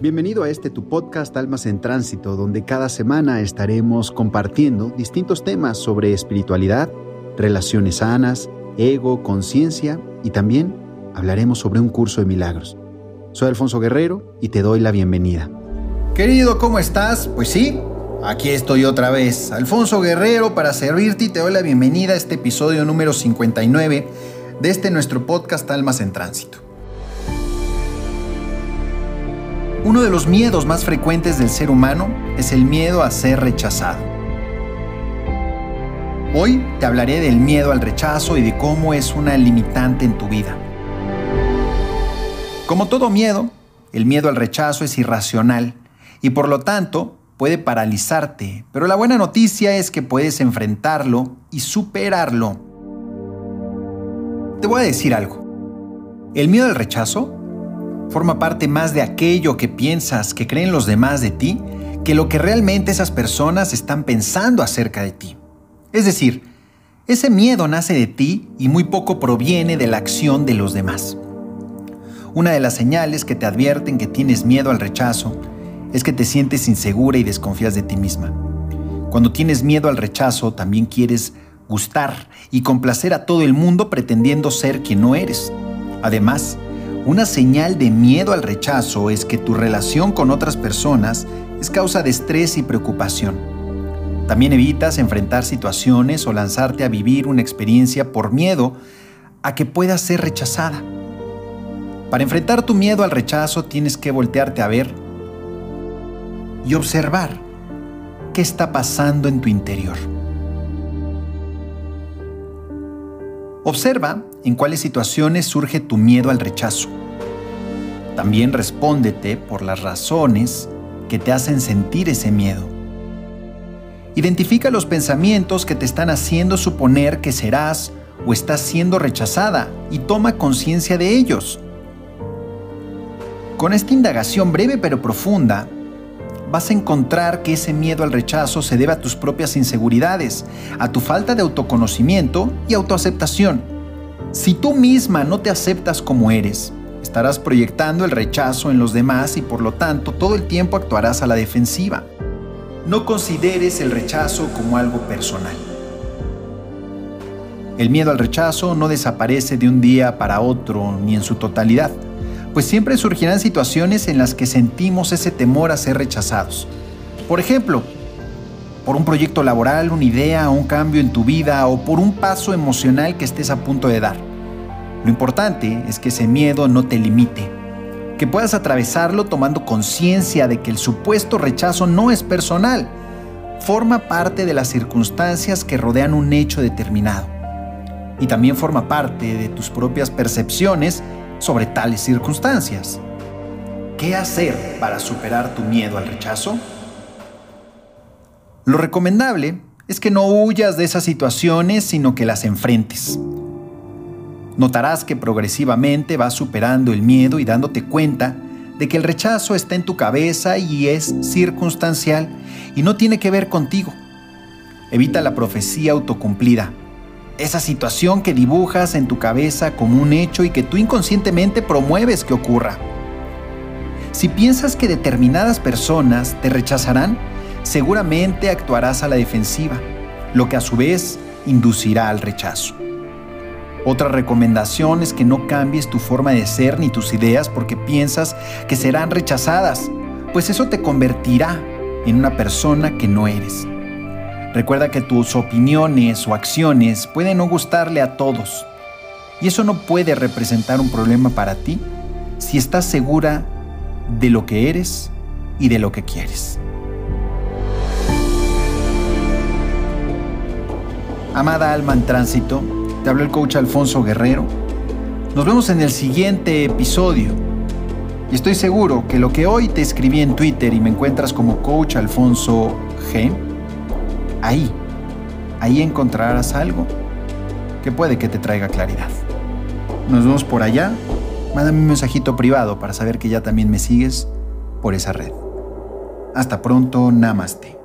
Bienvenido a este tu podcast Almas en Tránsito, donde cada semana estaremos compartiendo distintos temas sobre espiritualidad, relaciones sanas, ego, conciencia y también hablaremos sobre un curso de milagros. Soy Alfonso Guerrero y te doy la bienvenida. Querido, ¿cómo estás? Pues sí, aquí estoy otra vez, Alfonso Guerrero, para servirte y te doy la bienvenida a este episodio número 59 de este nuestro podcast Almas en Tránsito. Uno de los miedos más frecuentes del ser humano es el miedo a ser rechazado. Hoy te hablaré del miedo al rechazo y de cómo es una limitante en tu vida. Como todo miedo, el miedo al rechazo es irracional y por lo tanto puede paralizarte, pero la buena noticia es que puedes enfrentarlo y superarlo. Te voy a decir algo. El miedo al rechazo forma parte más de aquello que piensas que creen los demás de ti que lo que realmente esas personas están pensando acerca de ti. Es decir, ese miedo nace de ti y muy poco proviene de la acción de los demás. Una de las señales que te advierten que tienes miedo al rechazo es que te sientes insegura y desconfías de ti misma. Cuando tienes miedo al rechazo, también quieres gustar y complacer a todo el mundo pretendiendo ser quien no eres. Además, una señal de miedo al rechazo es que tu relación con otras personas es causa de estrés y preocupación. También evitas enfrentar situaciones o lanzarte a vivir una experiencia por miedo a que puedas ser rechazada. Para enfrentar tu miedo al rechazo tienes que voltearte a ver y observar qué está pasando en tu interior. Observa en cuáles situaciones surge tu miedo al rechazo. También respóndete por las razones que te hacen sentir ese miedo. Identifica los pensamientos que te están haciendo suponer que serás o estás siendo rechazada y toma conciencia de ellos. Con esta indagación breve pero profunda, vas a encontrar que ese miedo al rechazo se debe a tus propias inseguridades, a tu falta de autoconocimiento y autoaceptación. Si tú misma no te aceptas como eres, estarás proyectando el rechazo en los demás y por lo tanto todo el tiempo actuarás a la defensiva. No consideres el rechazo como algo personal. El miedo al rechazo no desaparece de un día para otro ni en su totalidad pues siempre surgirán situaciones en las que sentimos ese temor a ser rechazados. Por ejemplo, por un proyecto laboral, una idea, un cambio en tu vida o por un paso emocional que estés a punto de dar. Lo importante es que ese miedo no te limite, que puedas atravesarlo tomando conciencia de que el supuesto rechazo no es personal, forma parte de las circunstancias que rodean un hecho determinado y también forma parte de tus propias percepciones sobre tales circunstancias. ¿Qué hacer para superar tu miedo al rechazo? Lo recomendable es que no huyas de esas situaciones, sino que las enfrentes. Notarás que progresivamente vas superando el miedo y dándote cuenta de que el rechazo está en tu cabeza y es circunstancial y no tiene que ver contigo. Evita la profecía autocumplida esa situación que dibujas en tu cabeza como un hecho y que tú inconscientemente promueves que ocurra. Si piensas que determinadas personas te rechazarán, seguramente actuarás a la defensiva, lo que a su vez inducirá al rechazo. Otra recomendación es que no cambies tu forma de ser ni tus ideas porque piensas que serán rechazadas, pues eso te convertirá en una persona que no eres. Recuerda que tus opiniones o acciones pueden no gustarle a todos. Y eso no puede representar un problema para ti si estás segura de lo que eres y de lo que quieres. Amada alma en tránsito, te habló el coach Alfonso Guerrero. Nos vemos en el siguiente episodio. Y estoy seguro que lo que hoy te escribí en Twitter y me encuentras como coach Alfonso G, ahí, ahí encontrarás algo que puede que te traiga claridad. Nos vemos por allá. Mándame un mensajito privado para saber que ya también me sigues por esa red. Hasta pronto, namaste.